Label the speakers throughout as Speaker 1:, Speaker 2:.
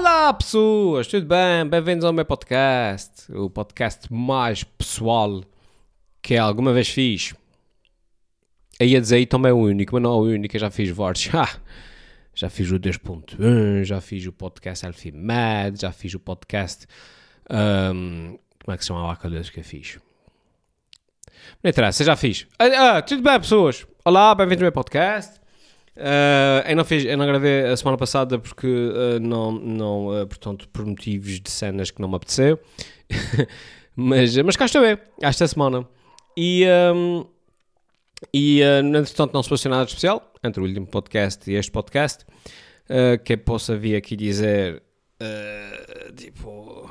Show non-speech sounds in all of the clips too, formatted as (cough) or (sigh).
Speaker 1: Olá pessoas, tudo bem? Bem-vindos ao meu podcast, o podcast mais pessoal que alguma vez fiz. Aí a dizer também é o único, mas não é o único, eu já fiz vários. (laughs) já fiz o 2.1, já fiz o podcast Elfie Mad, já fiz o podcast. Um, como é que se chamava aqueles que eu fiz? Não interessa, já fiz. Ah, ah, tudo bem, pessoas? Olá, bem-vindos ao meu podcast. Uh, eu, não fiz, eu não gravei a semana passada porque uh, não, não uh, portanto, por motivos de cenas que não me apeteceu. (laughs) mas, mas cá estou eu, esta semana. E, um, e uh, entretanto, não se passou nada especial entre o último podcast e este podcast. que eu possa vir aqui dizer, tipo,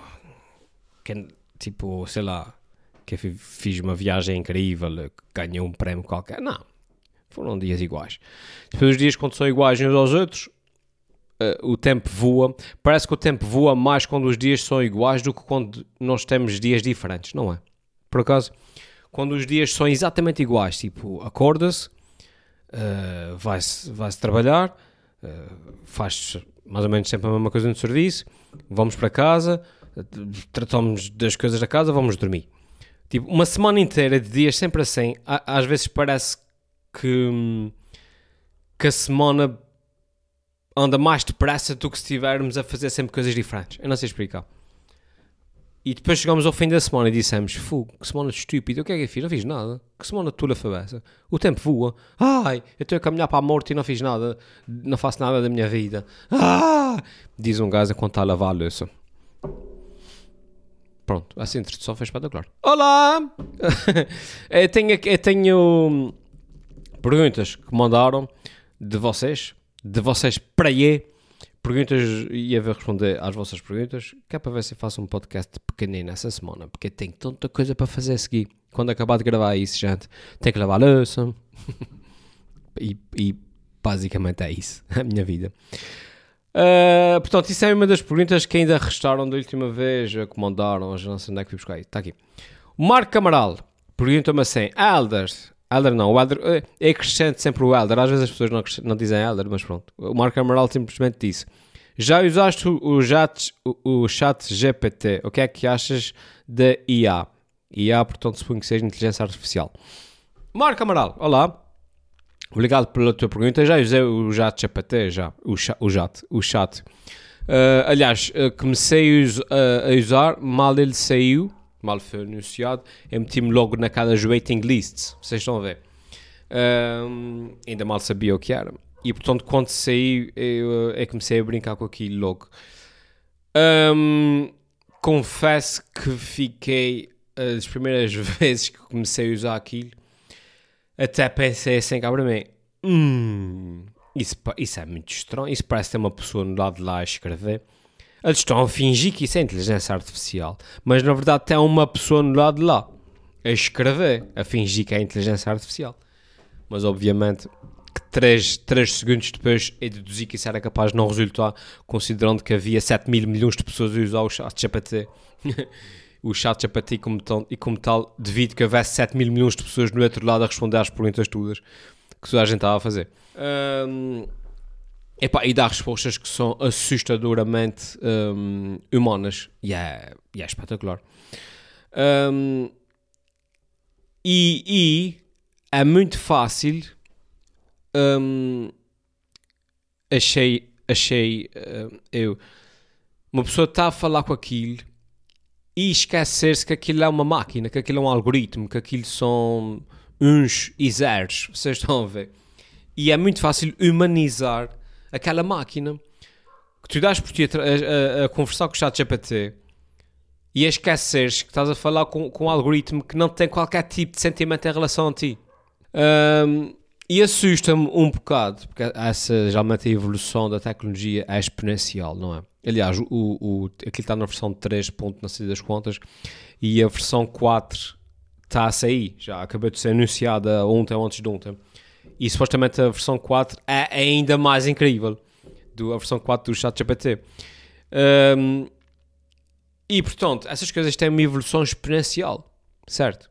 Speaker 1: que, tipo, sei lá, que fiz uma viagem incrível, ganhei um prémio qualquer. Não, foram dias iguais. Depois os dias quando são iguais uns aos outros, uh, o tempo voa. Parece que o tempo voa mais quando os dias são iguais do que quando nós temos dias diferentes, não é? Por acaso, quando os dias são exatamente iguais, tipo, acorda-se, uh, vai-se vai trabalhar, uh, faz mais ou menos sempre a mesma coisa no serviço, vamos para casa, tratamos das coisas da casa, vamos dormir. Tipo, uma semana inteira de dias sempre assim, às vezes parece que, que a semana anda mais depressa do que se estivermos a fazer sempre coisas diferentes. Eu não sei explicar. E depois chegamos ao fim da semana e dissemos: Fogo, que semana estúpida, o que é que eu fiz? Não fiz nada. Que semana tula foi O tempo voa. Ai, eu estou a caminhar para a morte e não fiz nada. Não faço nada da minha vida. Ah! Diz um gajo enquanto está a lavar a louça. Pronto, essa introdução foi espetacular. Olá! (laughs) eu, tenho, eu tenho perguntas que mandaram de vocês, de vocês para aí, perguntas e a ver responder às vossas perguntas, que é para ver se faço um podcast pequenino essa semana, porque tenho tanta coisa para fazer a seguir. Quando acabar de gravar isso, gente, tenho que lavar a louça. (laughs) e, e, basicamente é isso, (laughs) a minha vida. Uh, portanto, isso é uma das perguntas que ainda restaram da última vez, que mandaram, já não sei onde é que fui buscar. Está aqui. Marco Camaral pergunta-me assim: Elders, Elder não, o Elder é, é crescente sempre o Elder. Às vezes as pessoas não, não dizem Elder, mas pronto. O Marco Amaral simplesmente disse: Já usaste o, chat, o, o chat GPT? O que é que achas da IA? IA, portanto, suponho que seja inteligência artificial. Marco Amaral, olá. Obrigado pela tua pergunta. Já usei o chat GPT, já. O, o chat. O chat. Uh, aliás, uh, comecei a usar, mal ele saiu mal foi anunciado, eu meti-me logo naquelas waiting lists, vocês estão a ver. Um, ainda mal sabia o que era. E portanto, quando saí, eu, eu comecei a brincar com aquilo logo. Um, confesso que fiquei, as primeiras vezes que comecei a usar aquilo, até pensei assim cá para mim: hum, isso, isso é muito estranho. Isso parece ter uma pessoa no lado de lá a escrever. Eles estão a fingir que isso é inteligência artificial, mas na verdade tem uma pessoa no lado de lá a escrever, a fingir que é inteligência artificial. Mas obviamente que 3, 3 segundos depois eu deduzi que isso era capaz de não resultar, considerando que havia 7 mil milhões de pessoas a usar o chat (laughs) o chat como tal, e como tal, devido que houvesse 7 mil milhões de pessoas no outro lado a responder às perguntas todas que toda a gente estava a fazer. Um, Epá, e dá respostas que são assustadoramente um, humanas. E é, e é espetacular. Um, e, e, é muito fácil. Um, achei, achei uh, eu. Uma pessoa está a falar com aquilo e esquecer-se que aquilo é uma máquina, que aquilo é um algoritmo, que aquilo são uns e zeros. Vocês estão a ver? E é muito fácil humanizar aquela máquina que tu dás por ti a, a, a conversar com o chat GPT e a esqueceres que estás a falar com, com um algoritmo que não tem qualquer tipo de sentimento em relação a ti. Um, e assusta-me um bocado, porque essa geralmente a evolução da tecnologia é exponencial, não é? Aliás, o, o, aquilo está na versão 3. não sei das contas, e a versão 4 está a sair, já acabou de ser anunciada ontem ou antes de ontem. E supostamente a versão 4 é ainda mais incrível do a versão 4 do ChatGPT. Um, e portanto, essas coisas têm uma evolução exponencial, certo?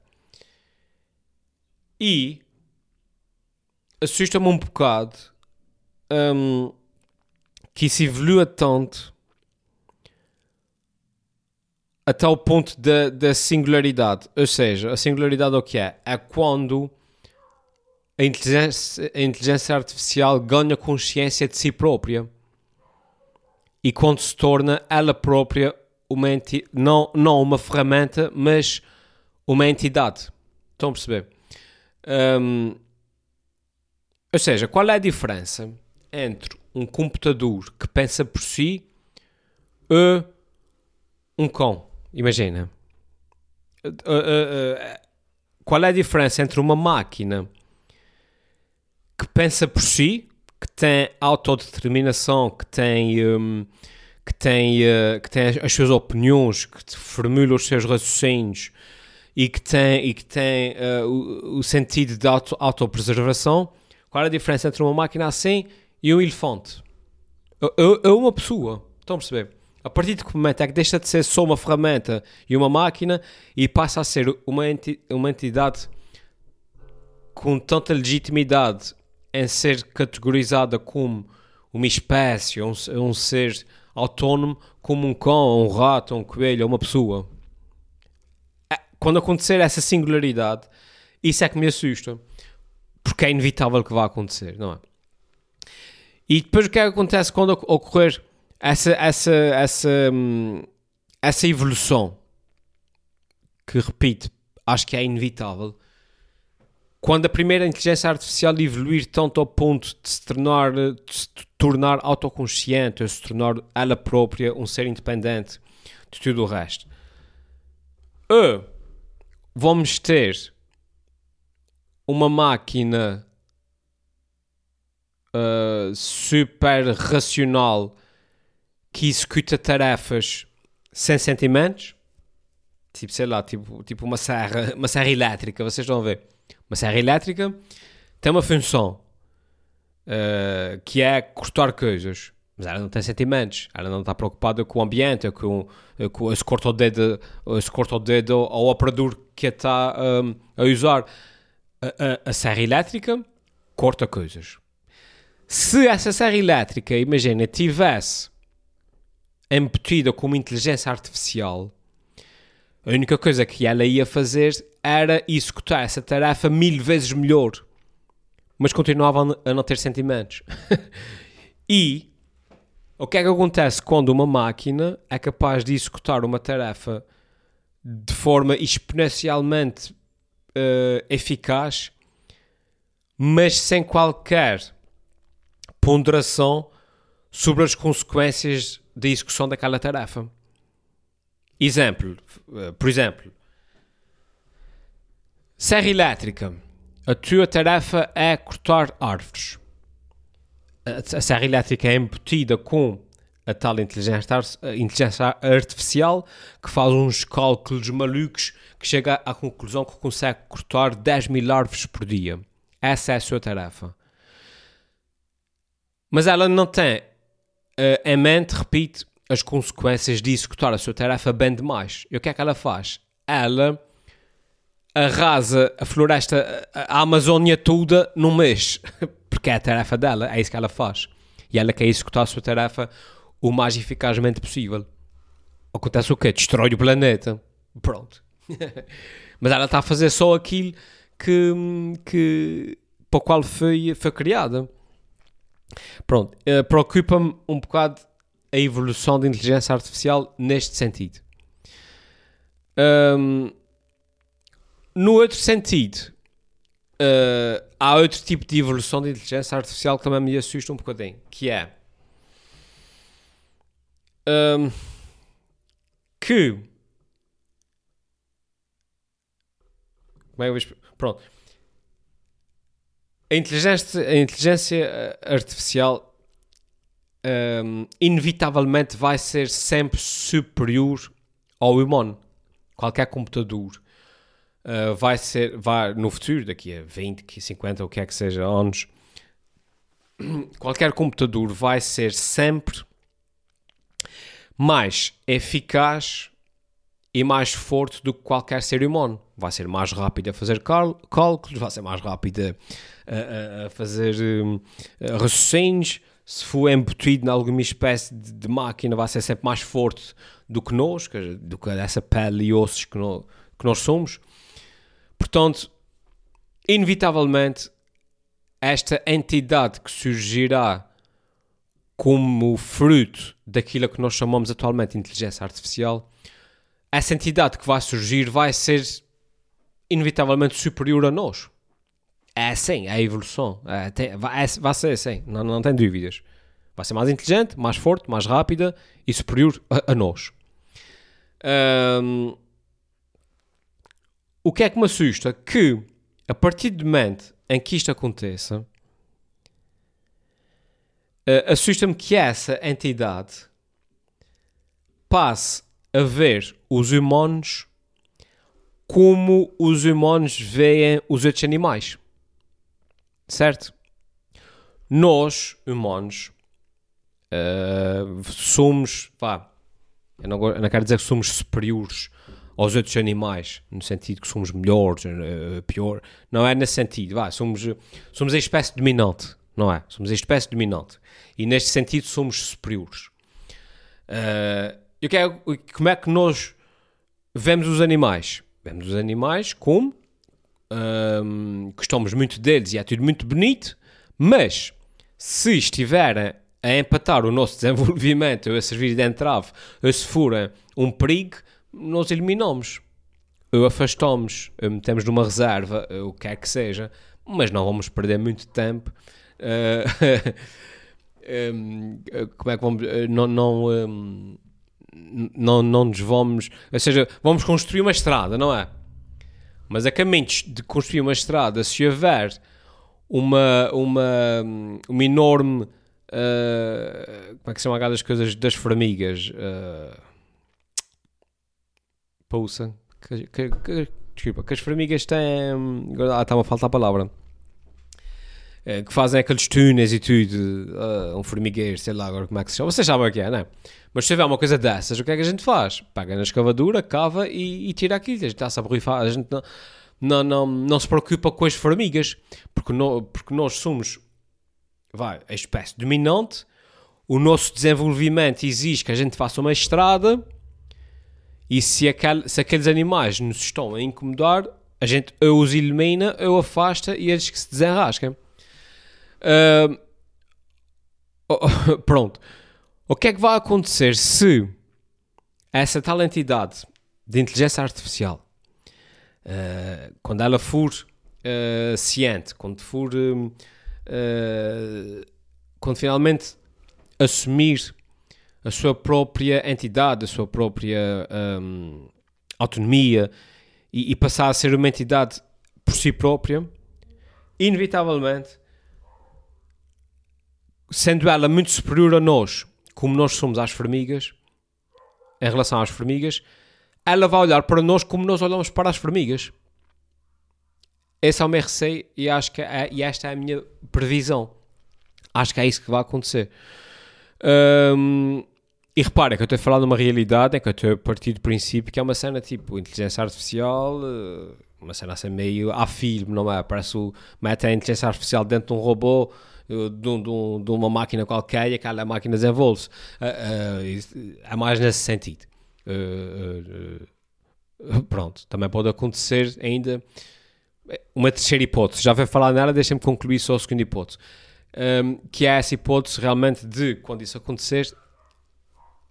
Speaker 1: E assusta-me um bocado um, que isso evolua tanto até o ponto da, da singularidade. Ou seja, a singularidade é o que é? É quando a inteligência, a inteligência artificial ganha consciência de si própria e quando se torna ela própria uma enti não, não uma ferramenta, mas uma entidade. Estão a perceber? Um, ou seja, qual é a diferença entre um computador que pensa por si e um cão? Imagina. Uh, uh, uh, qual é a diferença entre uma máquina que pensa por si, que tem autodeterminação, que tem, um, que tem, uh, que tem as suas opiniões, que formula os seus raciocínios e que tem, e que tem uh, o, o, sentido de auto, autopreservação, qual é a diferença entre uma máquina assim e um elefante? É uma pessoa. Estão a perceber? A partir que momento é que deixa de ser só uma ferramenta e uma máquina e passa a ser uma, enti uma entidade com tanta legitimidade em ser categorizada como uma espécie, um, um ser autónomo, como um cão, um rato, um coelho, uma pessoa. É, quando acontecer essa singularidade, isso é que me assusta. Porque é inevitável que vá acontecer, não é? E depois o que é que acontece quando ocorrer essa, essa, essa, hum, essa evolução? Que, repito, acho que é inevitável quando a primeira inteligência artificial evoluir tanto ao ponto de se tornar, de se tornar autoconsciente, de se tornar ela própria um ser independente de tudo o resto. Ou vamos ter uma máquina uh, super racional que executa tarefas sem sentimentos, tipo, sei lá, tipo, tipo uma serra, (laughs) uma serra elétrica, vocês a ver uma serra elétrica tem uma função uh, que é cortar coisas. Mas ela não tem sentimentos, ela não está preocupada com o ambiente, com, com se corta o dedo, se corta o dedo ao operador que está um, a usar. A, a, a serra elétrica corta coisas. Se essa serra elétrica, imagina, tivesse embutida com uma inteligência artificial, a única coisa que ela ia fazer era executar essa tarefa mil vezes melhor, mas continuava a não ter sentimentos. (laughs) e o que é que acontece quando uma máquina é capaz de executar uma tarefa de forma exponencialmente uh, eficaz, mas sem qualquer ponderação sobre as consequências da execução daquela tarefa? Exemplo, uh, por exemplo, Serra elétrica. A tua tarefa é cortar árvores. A serra elétrica é embutida com a tal inteligência, inteligência artificial que faz uns cálculos malucos que chega à conclusão que consegue cortar 10 mil árvores por dia. Essa é a sua tarefa. Mas ela não tem uh, em mente, repito, as consequências de executar a sua tarefa bem demais. E o que é que ela faz? Ela arrasa a floresta, a Amazónia toda num mês. (laughs) Porque é a tarefa dela, é isso que ela faz. E ela quer executar a sua tarefa o mais eficazmente possível. Acontece o quê? Destrói o planeta. Pronto. (laughs) Mas ela está a fazer só aquilo que, que, para o qual foi, foi criada. Pronto. Uh, Preocupa-me um bocado a evolução da inteligência artificial neste sentido. Um, no outro sentido, uh, há outro tipo de evolução de inteligência artificial que também me assusta um bocadinho, que é um, que como é que eu Pronto. A inteligência, a inteligência eh, artificial um, inevitavelmente vai ser sempre superior ao humano. Qualquer computador uh, vai ser, vai, no futuro, daqui a 20, 50 ou o que é que seja anos, (clears throat) qualquer computador vai ser sempre mais eficaz e mais forte do que qualquer ser humano. Vai ser mais rápido a fazer cálculos, vai ser mais rápido a, a, a fazer um, raciocínios, se for embutido em alguma espécie de, de, máquina, vai ser sempre mais forte do que nós, do que essa pele e ossos que, no, que nós somos. Portanto, inevitavelmente, esta entidade que surgirá como fruto daquilo que nós chamamos atualmente de inteligência artificial, essa entidade que vai surgir vai ser inevitavelmente superior a nós. É assim, é a evolução. É, tem, vai, é, vai, ser assim, não, não tem dúvidas. Vai ser mais inteligente, mais forte, mais rápida e superior a, a nós. Um, o que é que me assusta? Que a partir do momento em que isto aconteça, uh, assusta-me que essa entidade passe a ver os humanos como os humanos veem os outros animais. Certo? Nós, humanos, uh, somos. Vá, eu não, eu não quero dizer que somos superiores aos outros animais, no sentido que somos melhores, uh, pior. Não é nesse sentido. Vá, somos, somos a espécie dominante, não é? Somos a espécie dominante. E neste sentido somos superiores. Uh, eu quero, como é que nós vemos os animais? Vemos os animais como um, gostamos muito deles e é tudo muito bonito, mas se estiverem a empatar o nosso (laughs) desenvolvimento, a servir de entrave, ou se forem um perigo, nós eliminamos. Ou afastamos, ou metemos numa reserva, ou o que quer que seja, mas não vamos perder muito tempo. (laughs) Uh, como é que vamos. Não, não, não, não nos vamos. Ou seja, vamos construir uma estrada, não é? Mas a caminho de construir uma estrada, se houver uma, uma, uma enorme. Uh, como é que são aquelas coisas das formigas? Uh, pousa. Que, que, desculpa, que as formigas têm. Ah, está-me a faltar a palavra. É, que fazem aqueles túneis e tudo. Uh, um formigueiro, sei lá agora como é que se chama. Vocês sabem o que é, não é? Mas se tiver uma coisa dessas, o que é que a gente faz? Pega na escavadura, cava e, e tira aquilo. A gente está-se a borrifar. A gente não, não, não, não se preocupa com as formigas. Porque, no, porque nós somos vai, a espécie dominante. O nosso desenvolvimento exige que a gente faça uma estrada e se, aquel, se aqueles animais nos estão a incomodar, a gente ou os elimina ou afasta e eles que se desenrascam. Uh, (laughs) pronto. O que é que vai acontecer se essa tal entidade de inteligência artificial, uh, quando ela for uh, ciente, quando for. quando finalmente assumir a sua própria entidade, a sua própria um, autonomia e, e, passar a ser uma entidade por si própria, inevitavelmente, sendo ela muito superior a nós, como nós somos às formigas, em relação às formigas, ela vai olhar para nós como nós olhamos para as formigas. Esse é o meu receio e, acho que é, e esta é a minha previsão. Acho que é isso que vai acontecer. Um, e repara que eu estou a falar de uma realidade em que eu estou a partir do princípio que é uma cena tipo inteligência artificial, eh, uma cena assim meio a filme, não é? Parece o mete a inteligência artificial dentro de um robô, eh, de, de, de uma máquina qualquer e aquela máquina desenvolve-se. Uh, é mais nesse sentido. pronto, também pode acontecer ainda uma terceira hipótese. Já vai falar nela, deixem-me concluir só a segunda hipótese. Um, que é essa hipótese realmente de, quando isso acontecer,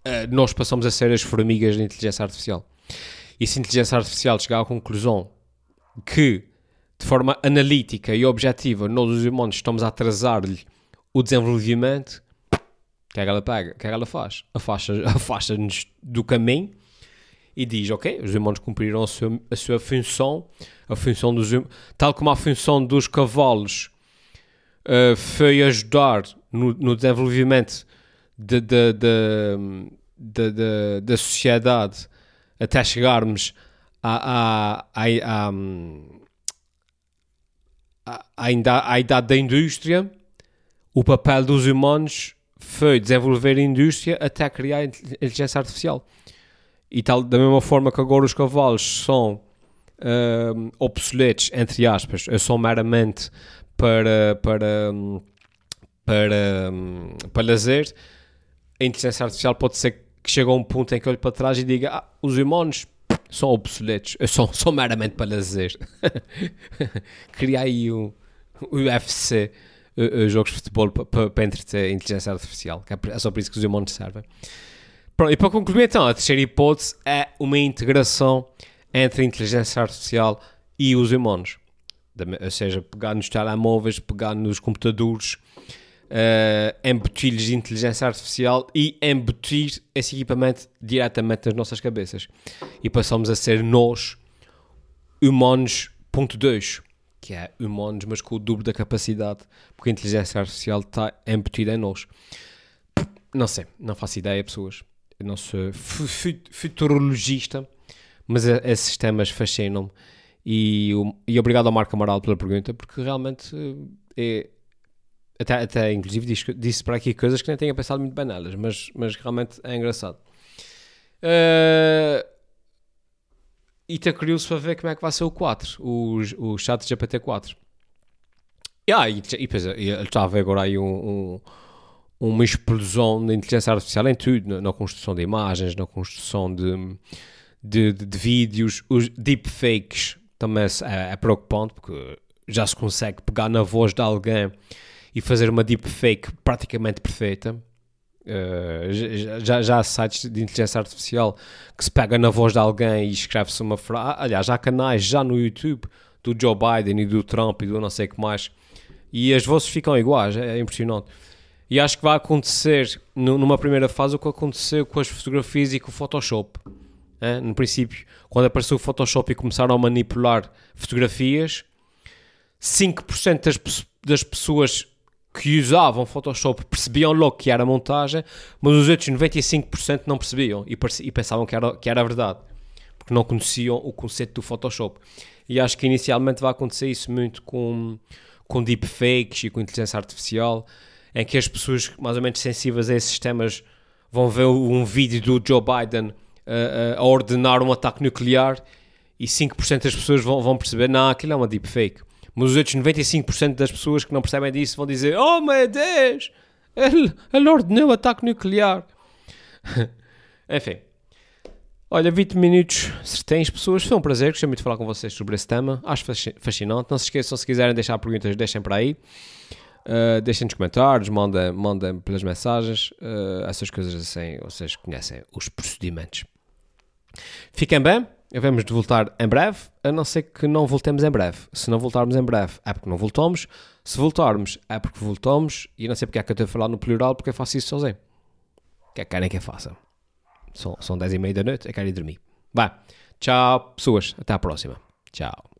Speaker 1: eh, nós passamos a ser as formigas da inteligência artificial. E se a inteligência artificial chegar à conclusão que, de forma analítica e objetiva, nós os humanos estamos a atrasar-lhe o desenvolvimento, o que é que ela pega? O que é que ela faz? (laughs) Afasta-nos afasta do caminho e diz, ok, os humanos cumpriram a sua, a sua função, a função dos tal como a função dos cavalos uh, foi ajudar no, no desenvolvimento de, de, de, da, da, da sociedade até chegarmos à, à, à, à, à idade da indústria, o papel dos humanos foi desenvolver a indústria até criar a inteligência artificial. E tal, da mesma forma que agora os cavalos são uh, obsoletos, entre aspas, são meramente para, para, para, hum, para lazer, a inteligência artificial pode ser que chegue a um ponto em que olhe para trás e diga ah, os humanos são obsoletos, são, são meramente para lazer. (laughs) Criar aí o UFC, uh, uh, jogos de futebol para, entreter a inteligência artificial, é, é só por isso que os humanos servem. Pronto, e para concluir então, a terceira hipótese é uma integração entre a inteligência artificial e os humanos. Ou seja, pegar nos telemóveis, pegar nos computadores, uh, embutir-lhes de inteligência artificial e embutir esse equipamento diretamente nas nossas cabeças. E passamos a ser nós, humanos, ponto 2, que é humanos, mas com o dobro da capacidade, porque a inteligência artificial está embutida em nós. Não sei, não faço ideia, pessoas. Eu não sou futurologista, mas esses temas fascinam-me. E, e, obrigado ao Marco Amaral pela pergunta, porque realmente é, até, até inclusive disse, disse para aqui coisas que nem tenha pensado muito bem nelas, mas, mas realmente é engraçado. Uh, e está curioso para ver como é que vai ser o 4, o, o chat GPT-4. Yeah, e, e, depois, ele está a agora aí um, um, uma explosão da inteligência artificial em tudo, na, na construção de imagens, na construção de, de, de, de vídeos, os deepfakes também é, é preocupante, porque já se consegue pegar na voz de alguém e fazer uma deepfake praticamente perfeita. Uh, já, já há sites de inteligência artificial que se pega na voz de alguém e escreve-se uma frase. Aliás, já há canais já no YouTube do Joe Biden e do Trump e do não sei o que mais. E as vozes ficam iguais, é, é impressionante. E acho que vai acontecer numa primeira fase o que aconteceu com as fotografias e com o Photoshop. É? No princípio, quando apareceu o Photoshop e começaram a manipular fotografias, 5% das, das pessoas que usavam Photoshop percebiam logo que era montagem, mas os outros 95% não percebiam e, e pensavam que era, que era verdade, porque não conheciam o conceito do Photoshop. E acho que inicialmente vai acontecer isso muito com, com deepfakes e com inteligência artificial, em que as pessoas mais ou menos sensíveis a esses temas vão ver um vídeo do Joe Biden uh, uh, a ordenar um ataque nuclear e 5% das pessoas vão, vão perceber, não, aquilo é uma deepfake. Mas os outros 95% das pessoas que não percebem disso vão dizer: Oh meu Deus, ele, ele ordenou ataque nuclear. (laughs) Enfim. Olha, 20 minutos certens, pessoas. Foi um prazer, gostei muito de falar com vocês sobre esse tema. Acho fascinante. Não se esqueçam, se quiserem deixar perguntas, deixem para aí. Uh, deixem nos comentários, mandem, mandem pelas mensagens. Uh, essas coisas assim, vocês conhecem os procedimentos. Fiquem bem. Vamos de voltar em breve, a não ser que não voltemos em breve. Se não voltarmos em breve, é porque não voltamos. Se voltarmos, é porque voltamos. E não sei porque é que eu estou a falar no plural, porque eu faço isso sozinho. O que é que querem que eu faça? São, são 10 e meia da noite, eu quero ir dormir. Vá. Tchau, pessoas. Até à próxima. Tchau.